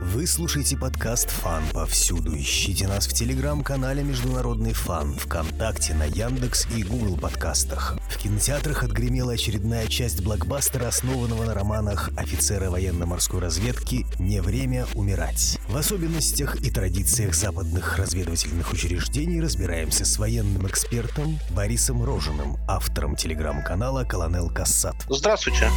Вы слушаете подкаст «Фан» повсюду. Ищите нас в телеграм-канале «Международный фан», ВКонтакте, на Яндекс и Google подкастах. В кинотеатрах отгремела очередная часть блокбастера, основанного на романах офицера военно-морской разведки «Не время умирать». В особенностях и традициях западных разведывательных учреждений разбираемся с военным экспертом Борисом Рожиным, автором телеграм-канала «Колонел Кассат». Здравствуйте.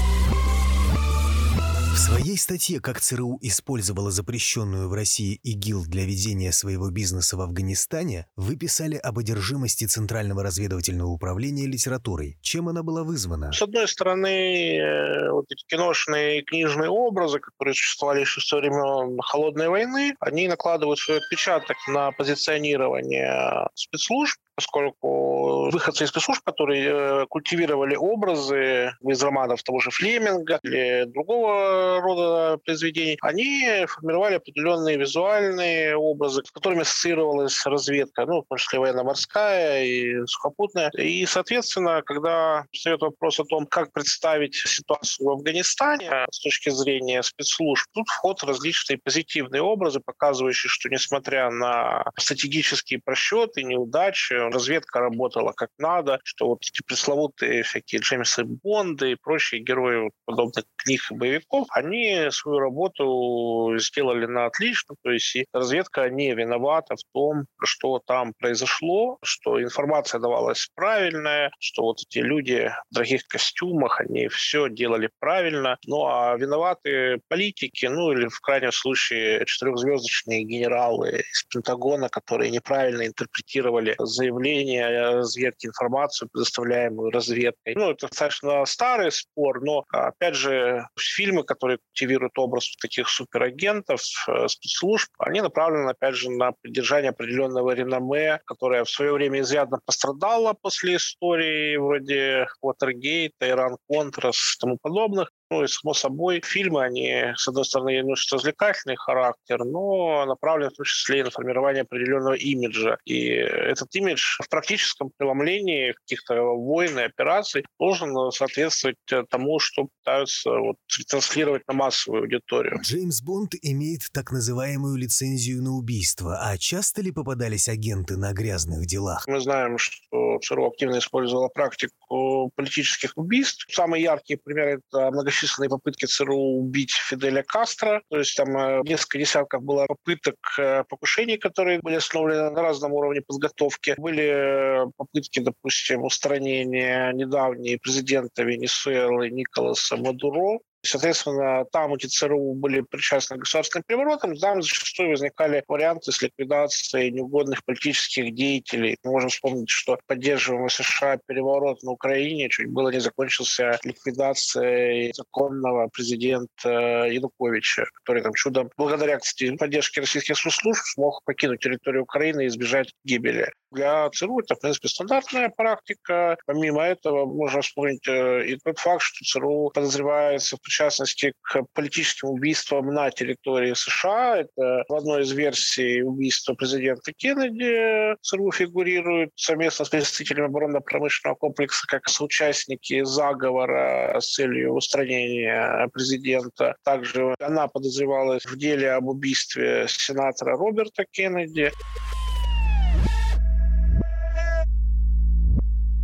В своей статье «Как ЦРУ использовала запрещенную в России ИГИЛ для ведения своего бизнеса в Афганистане» вы писали об одержимости Центрального разведывательного управления литературой. Чем она была вызвана? С одной стороны, э, вот эти киношные и книжные образы, которые существовали еще со времен Холодной войны, они накладывают свой отпечаток на позиционирование спецслужб, поскольку выходцы из спецслужб, которые э, культивировали образы из романов того же Флеминга или другого рода произведений, они формировали определенные визуальные образы, с которыми ассоциировалась разведка, ну, в том числе военно-морская и сухопутная. И, соответственно, когда встает вопрос о том, как представить ситуацию в Афганистане с точки зрения спецслужб, тут вход различные позитивные образы, показывающие, что несмотря на стратегические просчеты, неудачи, разведка работала как надо, что вот эти пресловутые всякие Джеймсы Бонды и прочие герои подобных книг и боевиков, они свою работу сделали на отлично, то есть и разведка не виновата в том, что там произошло, что информация давалась правильная, что вот эти люди в дорогих костюмах, они все делали правильно, ну а виноваты политики, ну или в крайнем случае четырехзвездочные генералы из Пентагона, которые неправильно интерпретировали заявления разведки, информацию, предоставляемую разведкой. Ну, это достаточно старый спор, но, опять же, фильмы, которые культивируют образ таких суперагентов, э, спецслужб, они направлены, опять же, на поддержание определенного реноме, которое в свое время изрядно пострадало после истории вроде Уотергейта, Иран-Контрас и тому подобных. Ну и, само собой, фильмы, они, с одной стороны, носят развлекательный характер, но направлены в том числе и на формирование определенного имиджа. И этот имидж в практическом преломлении каких-то войн и операций должен соответствовать тому, что пытаются вот, транслировать на массовую аудиторию. Джеймс Бонд имеет так называемую лицензию на убийство. А часто ли попадались агенты на грязных делах? Мы знаем, что ЦРУ активно использовала практику политических убийств. Самые яркие примеры — это многочисленные многочисленные попытки ЦРУ убить Фиделя Кастро. То есть там э, несколько десятков было попыток э, покушений, которые были основаны на разном уровне подготовки. Были э, попытки, допустим, устранения недавней президента Венесуэлы Николаса Мадуро. Соответственно, там эти ЦРУ были причастны к государственным переворотам, там зачастую возникали варианты с ликвидацией неугодных политических деятелей. Мы можем вспомнить, что поддерживаемый США переворот на Украине чуть было не закончился ликвидацией законного президента Януковича, который там чудом, благодаря, кстати, поддержке российских служб, смог покинуть территорию Украины и избежать гибели. Для ЦРУ это, в принципе, стандартная практика. Помимо этого, можно вспомнить э, и тот факт, что ЦРУ подозревается в причастности к политическим убийствам на территории США. Это в одной из версий убийства президента Кеннеди ЦРУ фигурирует совместно с представителями оборонно-промышленного комплекса как соучастники заговора с целью устранения президента. Также она подозревалась в деле об убийстве сенатора Роберта Кеннеди.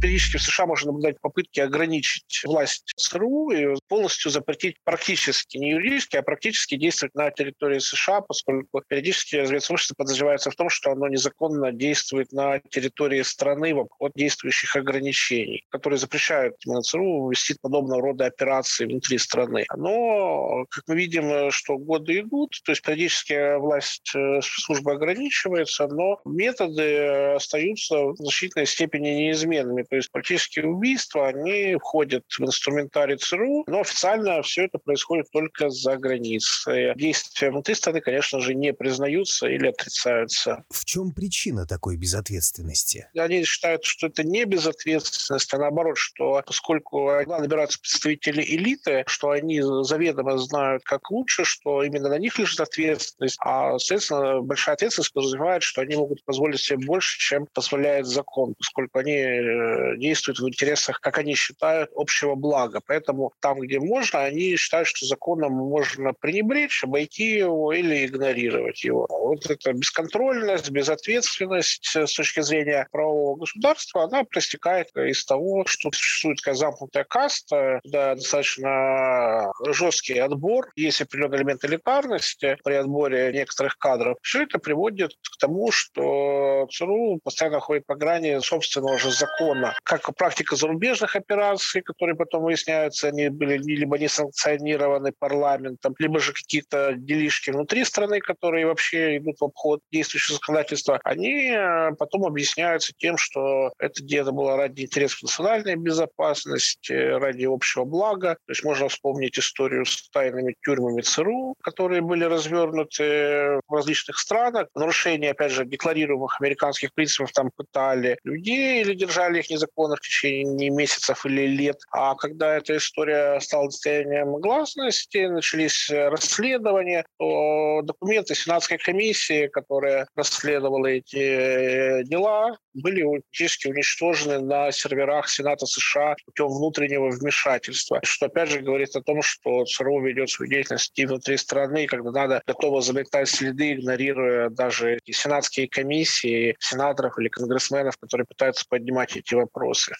Периодически в США можно наблюдать попытки ограничить власть ЦРУ и полностью запретить практически, не юридически, а практически действовать на территории США, поскольку периодически разведслужбы подозревается в том, что оно незаконно действует на территории страны в обход действующих ограничений, которые запрещают именно ЦРУ вести подобного рода операции внутри страны. Но, как мы видим, что годы идут, то есть периодически власть э, службы ограничивается, но методы остаются в значительной степени неизменными. То есть политические убийства, они входят в инструментарий ЦРУ, но официально все это происходит только за границей. Действия внутри страны, конечно же, не признаются или отрицаются. В чем причина такой безответственности? Они считают, что это не безответственность, а наоборот, что поскольку набираются представители элиты, что они заведомо знают, как лучше, что именно на них лежит ответственность, а, соответственно, большая ответственность подразумевает, что они могут позволить себе больше, чем позволяет закон, поскольку они э, действуют в интересах, как они считают, общего блага. Поэтому там, где можно, они считают, что законом можно пренебречь, обойти его или игнорировать его. Вот эта бесконтрольность, безответственность с точки зрения правового государства, она проистекает из того, что существует такая замкнутая каста, да, достаточно жесткий отбор, есть определенный элемент элитарности при отборе некоторых кадров. Все это приводит к тому, что ЦРУ постоянно ходит по грани собственного же закона. Как практика зарубежных операций, которые потом выясняются, они были либо не санкционированы парламентом, либо же какие-то делишки внутри страны, которые вообще идут в обход действующего законодательства, они э, потом объясняются тем, что это дело было ради интересов национальной безопасности, ради общего блага. То есть можно вспомнить историю с тайными тюрьмами ЦРУ, которые были развернуты в различных странах. Нарушение, опять же, декларируемых американских принципов там пытали людей или держали их незаконно в течение месяцев или лет. А когда эта история стала достоянием гласности, начались расследования, то документы Сенатской комиссии, которая расследовала эти э, дела, были практически уничтожены на серверах Сената США путем внутреннего вмешательства, что опять же говорит о том, что ЦРУ ведет свою деятельность и внутри страны, когда надо, готово заметать следы, игнорируя даже и сенатские комиссии, сенаторов или конгрессменов, которые пытаются поднимать эти вопросы.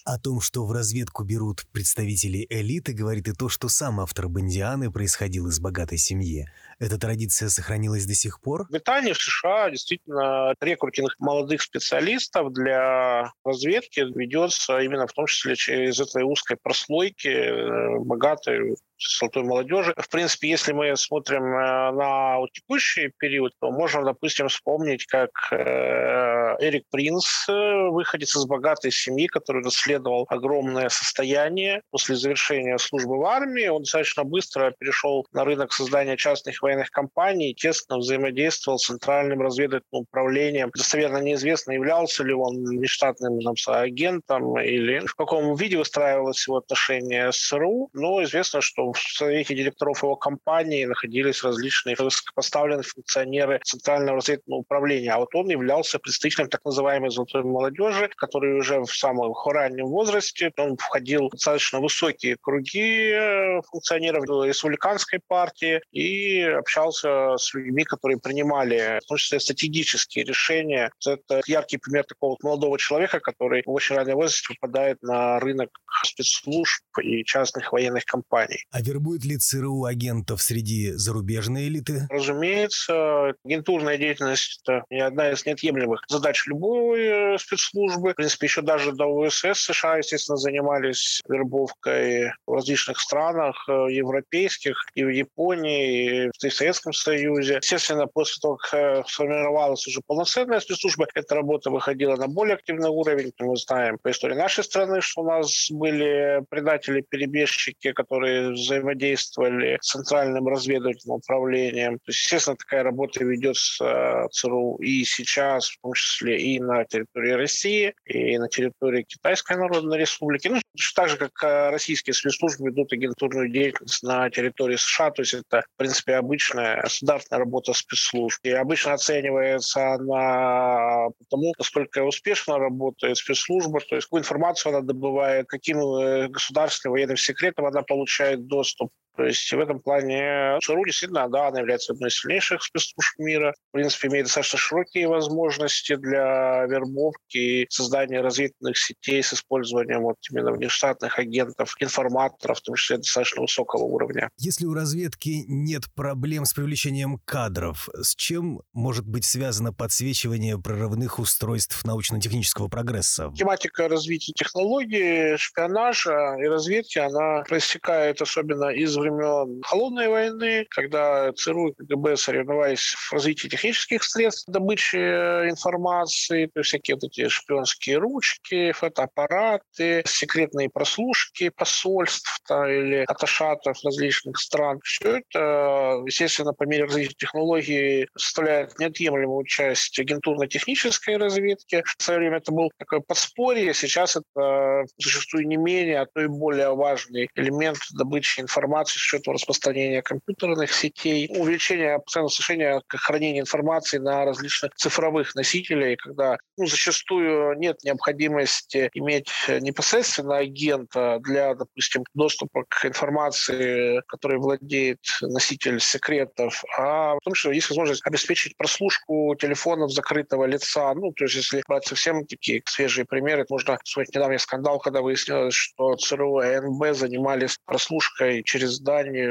О том, что в разведку берут представителей элиты, говорит и то, что сам автор Бондианы происходил из богатой семьи. Эта традиция сохранилась до сих пор? В Британии, в США действительно рекрутинг молодых специалистов для разведки ведется именно в том числе через этой узкой прослойки э, богатой золотой молодежи. В принципе, если мы смотрим э, на текущий период, то можем, допустим, вспомнить, как э, Эрик Принц, выходец из богатой семьи, который расследовал огромное состояние после завершения службы в армии, он достаточно быстро перешел на рынок создания частных военных компаний, тесно взаимодействовал с Центральным разведывательным управлением. Достоверно неизвестно, являлся ли он нештатным там, агентом или в каком виде выстраивалось его отношение с СРУ, но известно, что в совете директоров его компании находились различные высокопоставленные функционеры Центрального разведывательного управления, а вот он являлся представителем так называемой золотой молодежи, который уже в самом раннем возрасте, он входил в достаточно высокие круги э, функционеров республиканской партии. И общался с людьми, которые принимали, в том числе, стратегические решения. Это яркий пример такого молодого человека, который в очень раннем возрасте попадает на рынок спецслужб и частных военных компаний. А вербует ли ЦРУ агентов среди зарубежной элиты? Разумеется, агентурная деятельность – это не одна из неотъемлемых задач любой э, спецслужбы. В принципе, еще даже до УСС США, естественно, занимались вербовкой в различных странах, э, европейских, и в Японии, и в Советском Союзе. Естественно, после того, как э, сформировалась уже полноценная спецслужба, эта работа выходила на более активный уровень. Мы знаем по истории нашей страны, что у нас были предатели-перебежчики, которые взаимодействовали с Центральным разведывательным управлением. То есть, естественно, такая работа ведется э, ЦРУ и сейчас, в том числе и на территории России, и на территории Китайской Народной Республики. Ну, так же, как э, российские спецслужбы ведут агентурную деятельность на территории США. То есть это, в принципе, обычная стандартная работа спецслужб. И обычно оценивается она тому, насколько успешно работает спецслужба, то есть какую информацию она добывает, каким э, государственным военным секретом она получает доступ. То есть в этом плане ЦРУ действительно, да, она является одной из сильнейших спецслужб мира. В принципе, имеет достаточно широкие возможности для вербовки и создания разведывательных сетей с использованием вот именно внештатных агентов, информаторов, в том числе достаточно высокого уровня. Если у разведки нет проблем с привлечением кадров, с чем может быть связано подсвечивание прорывных устройств научно-технического прогресса? Тематика развития технологий, шпионажа и разведки, она проистекает особенно из времен Холодной войны, когда ЦРУ и КГБ соревновались в развитии технических средств добычи э, информации, то есть всякие вот эти шпионские ручки, фотоаппараты, секретные прослушки посольств или аташатов различных стран. Все это, естественно, по мере развития технологий составляет неотъемлемую часть агентурно-технической разведки. В свое время это был такое подспорье, сейчас это зачастую не менее, а то и более важный элемент добычи информации с учетом распространения компьютерных сетей, увеличение постоянного совершения хранения информации на различных цифровых носителей, когда ну, зачастую нет необходимости иметь непосредственно агента для, допустим, доступа к информации, которой владеет носитель секретов, а в том, что есть возможность обеспечить прослушку телефонов закрытого лица. Ну, то есть, если брать совсем такие свежие примеры, можно вспомнить недавний скандал, когда выяснилось, что ЦРУ и НБ занимались прослушкой через здание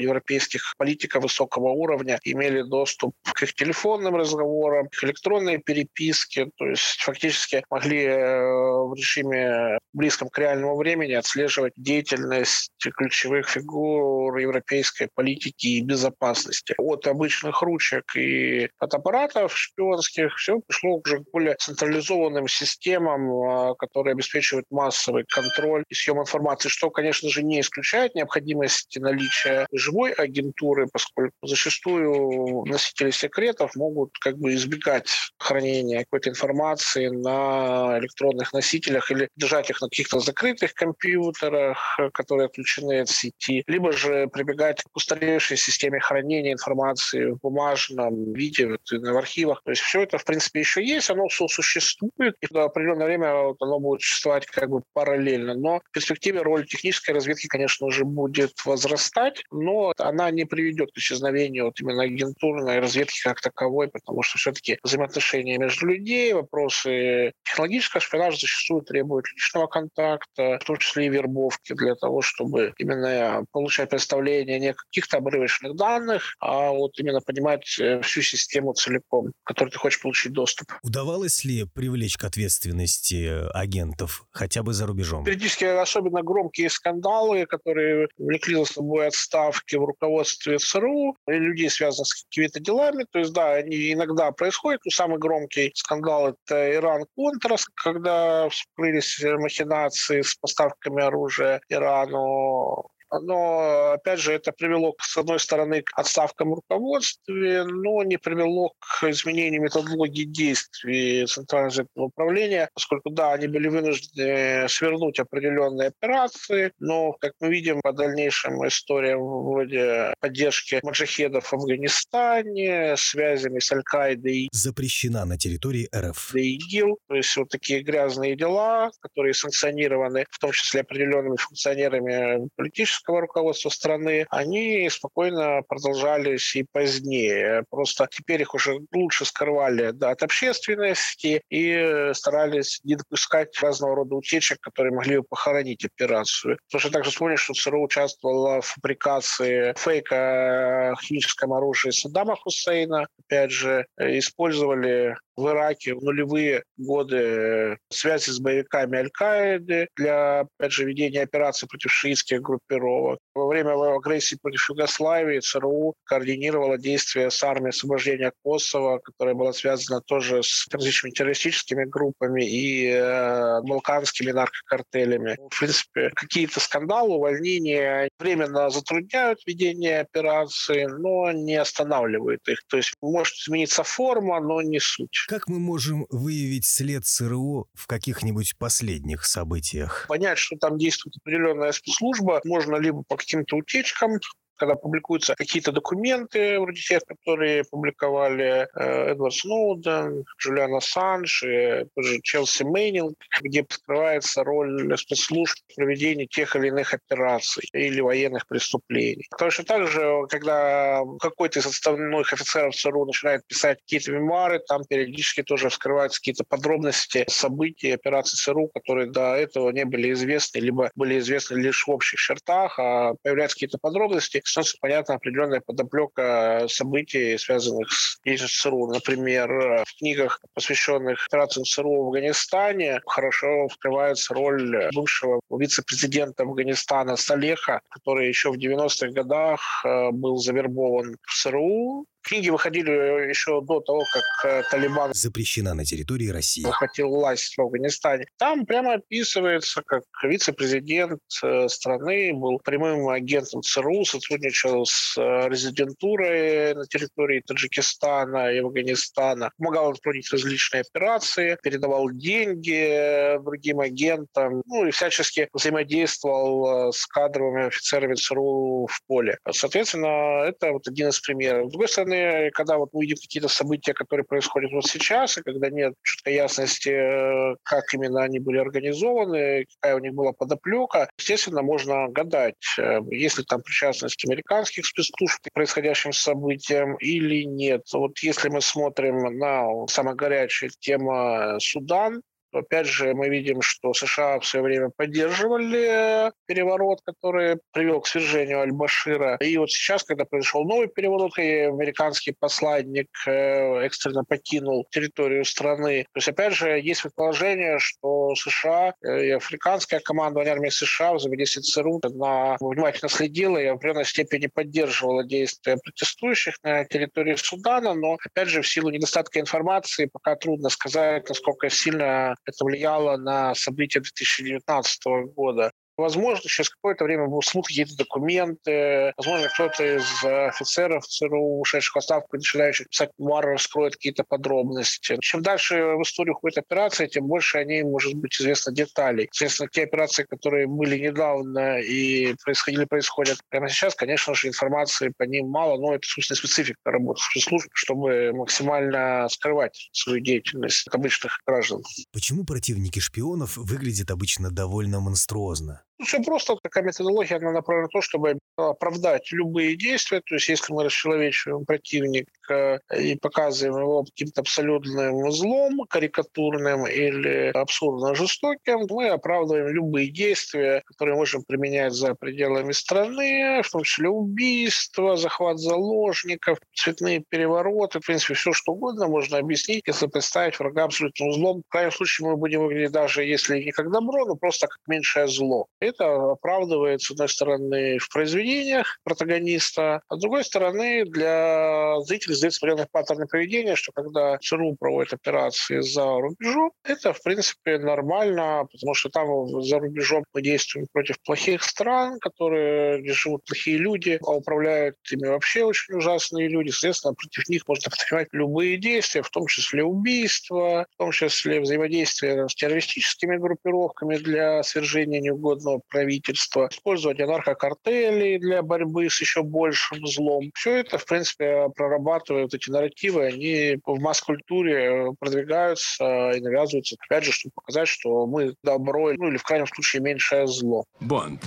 европейских политиков высокого уровня, имели доступ к их телефонным разговорам, к электронной переписке, то есть фактически могли э, в режиме близком к реальному времени отслеживать деятельность ключевых фигур европейской политики и безопасности. От обычных ручек и фотоаппаратов шпионских все пришло уже к более централизованным системам, а, которые обеспечивают массовый контроль и съем информации, что, конечно же, не исключает необходимости наличия живой агентуры, поскольку зачастую носители секретов могут как бы избегать хранения какой-то информации на электронных носителях или держать их на каких-то закрытых компьютерах, которые отключены от сети, либо же прибегать к устаревшей системе хранения информации в бумажном виде, вот, в архивах. То есть все это, в принципе, еще есть, оно существует, и до определенное время вот, оно будет существовать как бы параллельно. Но в перспективе роль технической разведки, конечно же, будет возрастать, но она не приведет к исчезновению вот именно агентурной разведки как таковой, потому что все-таки взаимоотношения между людей, вопросы технологического шпионажа зачастую требуют личного контакта, в том числе и вербовки для того, чтобы именно получать представление не каких-то обрывочных данных, а вот именно понимать э, всю систему целиком, к которой ты хочешь получить доступ. Удавалось ли привлечь к ответственности агентов хотя бы за рубежом? Периодически особенно громкие скандалы, которые влекли за собой отставки в руководстве ЦРУ и людей, связанных с какими-то делами. То есть, да, они иногда происходят. Но самый громкий скандал – это Иран-Контрас, когда вскрылись махинации с поставками оружия Ирану но, опять же, это привело, с одной стороны, к отставкам в руководстве, но не привело к изменению методологии действий Центрального управления, поскольку, да, они были вынуждены свернуть определенные операции, но, как мы видим, по дальнейшим историям вроде поддержки маджахедов в Афганистане, связями с Аль-Каидой. Запрещена на территории РФ. И ИГИЛ, то есть вот такие грязные дела, которые санкционированы, в том числе определенными функционерами политического политического руководства страны, они спокойно продолжались и позднее. Просто теперь их уже лучше скрывали да, от общественности и старались не допускать разного рода утечек, которые могли бы похоронить операцию. Потому что также вспомнить, что ЦРУ участвовала в фабрикации фейка химическом оружии Саддама Хусейна. Опять же, использовали в Ираке в нулевые годы связи с боевиками Аль-Каиды для, опять же, ведения операций против шиитских группировок. Во время агрессии против Югославии ЦРУ координировала действия с армией освобождения Косово, которая была связана тоже с различными террористическими группами и э, балканскими наркокартелями. В принципе, какие-то скандалы, увольнения временно затрудняют ведение операции, но не останавливают их. То есть может измениться форма, но не суть. Как мы можем выявить след ЦРУ в каких-нибудь последних событиях? Понять, что там действует определенная спецслужба, можно либо по каким-то утечкам, когда публикуются какие-то документы, вроде тех, которые публиковали э, Эдвард Сноуден, Джулиан Ассанж, и тоже Челси Мейнинг, где скрывается роль спецслужб в проведении тех или иных операций или военных преступлений. Точно так же, когда какой-то из отставных офицеров ЦРУ начинает писать какие-то мемуары, там периодически тоже вскрываются какие-то подробности событий операций ЦРУ, которые до этого не были известны, либо были известны лишь в общих чертах, а появляются какие-то подробности, становится понятна определенная подоплека событий, связанных с ЦРУ. Например, в книгах, посвященных операциям ЦРУ в Афганистане, хорошо вскрывается роль бывшего вице-президента Афганистана Салеха, который еще в 90-х годах э, был завербован в ЦРУ Книги выходили еще до того, как Талибан запрещена на территории России. захватил власть в Афганистане. Там прямо описывается, как вице-президент страны был прямым агентом ЦРУ, сотрудничал с резидентурой на территории Таджикистана и Афганистана, помогал проводить различные операции, передавал деньги другим агентам, ну и всячески взаимодействовал э, с кадровыми офицерами ЦРУ в поле. Соответственно, это вот один из примеров. С другой стороны, когда вот мы видим какие-то события, которые происходят вот сейчас, и когда нет четкой ясности, э, как именно они были организованы, какая у них была подоплека, естественно, можно гадать, э, есть ли там причастность американских спецслужб к происходящим событиям или нет. Вот если мы смотрим на самая горячая тема Судан, Опять же, мы видим, что США в свое время поддерживали переворот, который привел к свержению Аль-Башира. И вот сейчас, когда произошел новый переворот, и американский посланник э, экстренно покинул территорию страны, то есть, опять же, есть предположение, что США э, и африканская командование армии США в взаимодействии с ЦРУ внимательно следила и в определенной степени поддерживала действия протестующих на территории Судана, но, опять же, в силу недостатка информации пока трудно сказать, насколько сильно это влияло на события 2019 года. Возможно, через какое-то время смут какие-то документы. Возможно, кто-то из офицеров ЦРУ, ушедших в отставку, начинающих писать мемуары, раскроет какие-то подробности. Чем дальше в историю уходит операция, тем больше о ней может быть известно деталей. Соответственно, те операции, которые были недавно и происходили, происходят прямо сейчас, конечно же, информации по ним мало, но это, собственно, специфика работы спецслужб, чтобы максимально скрывать свою деятельность от обычных граждан. Почему противники шпионов выглядят обычно довольно монструозно? Все просто такая методология, она направлена на то, чтобы оправдать любые действия. То есть если мы расчеловечиваем противника и показываем его каким-то абсолютным злом, карикатурным или абсурдно жестоким, мы оправдываем любые действия, которые можем применять за пределами страны, в том числе убийства, захват заложников, цветные перевороты, в принципе, все что угодно можно объяснить, если представить врага абсолютным злом. В крайнем случае мы будем выглядеть даже если не как добро, но просто как меньшее зло. Это оправдывает, с одной стороны, в произведениях протагониста, а с другой стороны, для зрителей задается определенный паттерн поведения, что когда ЦРУ проводит операции за рубежом, это, в принципе, нормально, потому что там за рубежом мы действуем против плохих стран, которые, живут плохие люди, а управляют ими вообще очень ужасные люди. Соответственно, против них можно предпринимать любые действия, в том числе убийства, в том числе взаимодействие с террористическими группировками для свержения неугодного правительства, использование наркокартелей для борьбы с еще большим злом. Все это, в принципе, прорабатывают эти нарративы, они в масс-культуре продвигаются и навязываются, опять же, чтобы показать, что мы добро, ну или в крайнем случае меньшее зло. Бонд.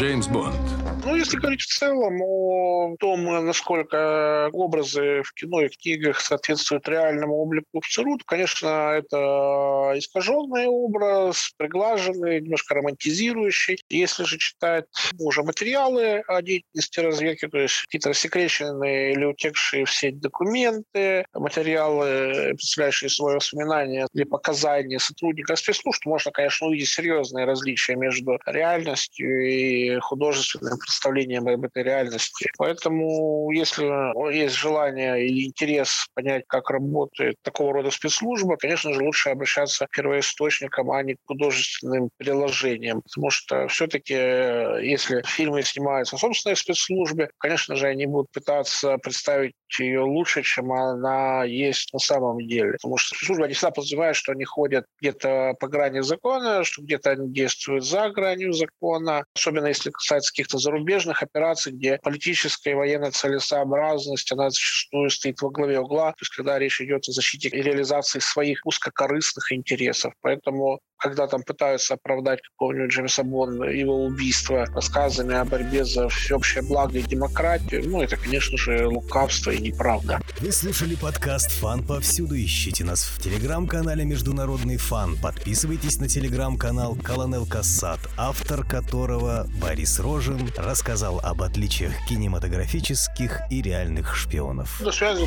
Джеймс Бонд. Ну, если говорить в целом о том, насколько образы в кино и книгах соответствуют реальному облику в то, конечно, это искаженный образ, приглаженный, немножко романтизирующий. Если же читать уже материалы о деятельности разведки, то есть какие-то рассекреченные или утекшие в сеть документы, материалы, представляющие свои воспоминания или показания сотрудников спецслужб, можно, конечно, увидеть серьезные различия между реальностью и художественным представлением об этой реальности. Поэтому, если есть желание или интерес понять, как работает такого рода спецслужба, конечно же, лучше обращаться к первоисточникам, а не к художественным приложениям. Потому что все-таки, если фильмы снимаются в собственной спецслужбе, конечно же, они будут пытаться представить ее лучше, чем она есть на самом деле. Потому что служба не всегда подразумевает, что они ходят где-то по грани закона, что где-то они действуют за гранью закона, особенно если касается каких-то зарубежных операций, где политическая и военная целесообразность, она зачастую стоит во главе угла, то есть когда речь идет о защите и реализации своих узкокорыстных интересов. Поэтому когда там пытаются оправдать какого-нибудь Джеймса Бонда, его убийство рассказами о борьбе за всеобщее благо и демократию, ну, это, конечно же, лукавство и неправда. Вы слушали подкаст «Фан повсюду». Ищите нас в телеграм-канале «Международный фан». Подписывайтесь на телеграм-канал «Колонел Кассат», автор которого Борис Рожин рассказал об отличиях кинематографических и реальных шпионов. До связи.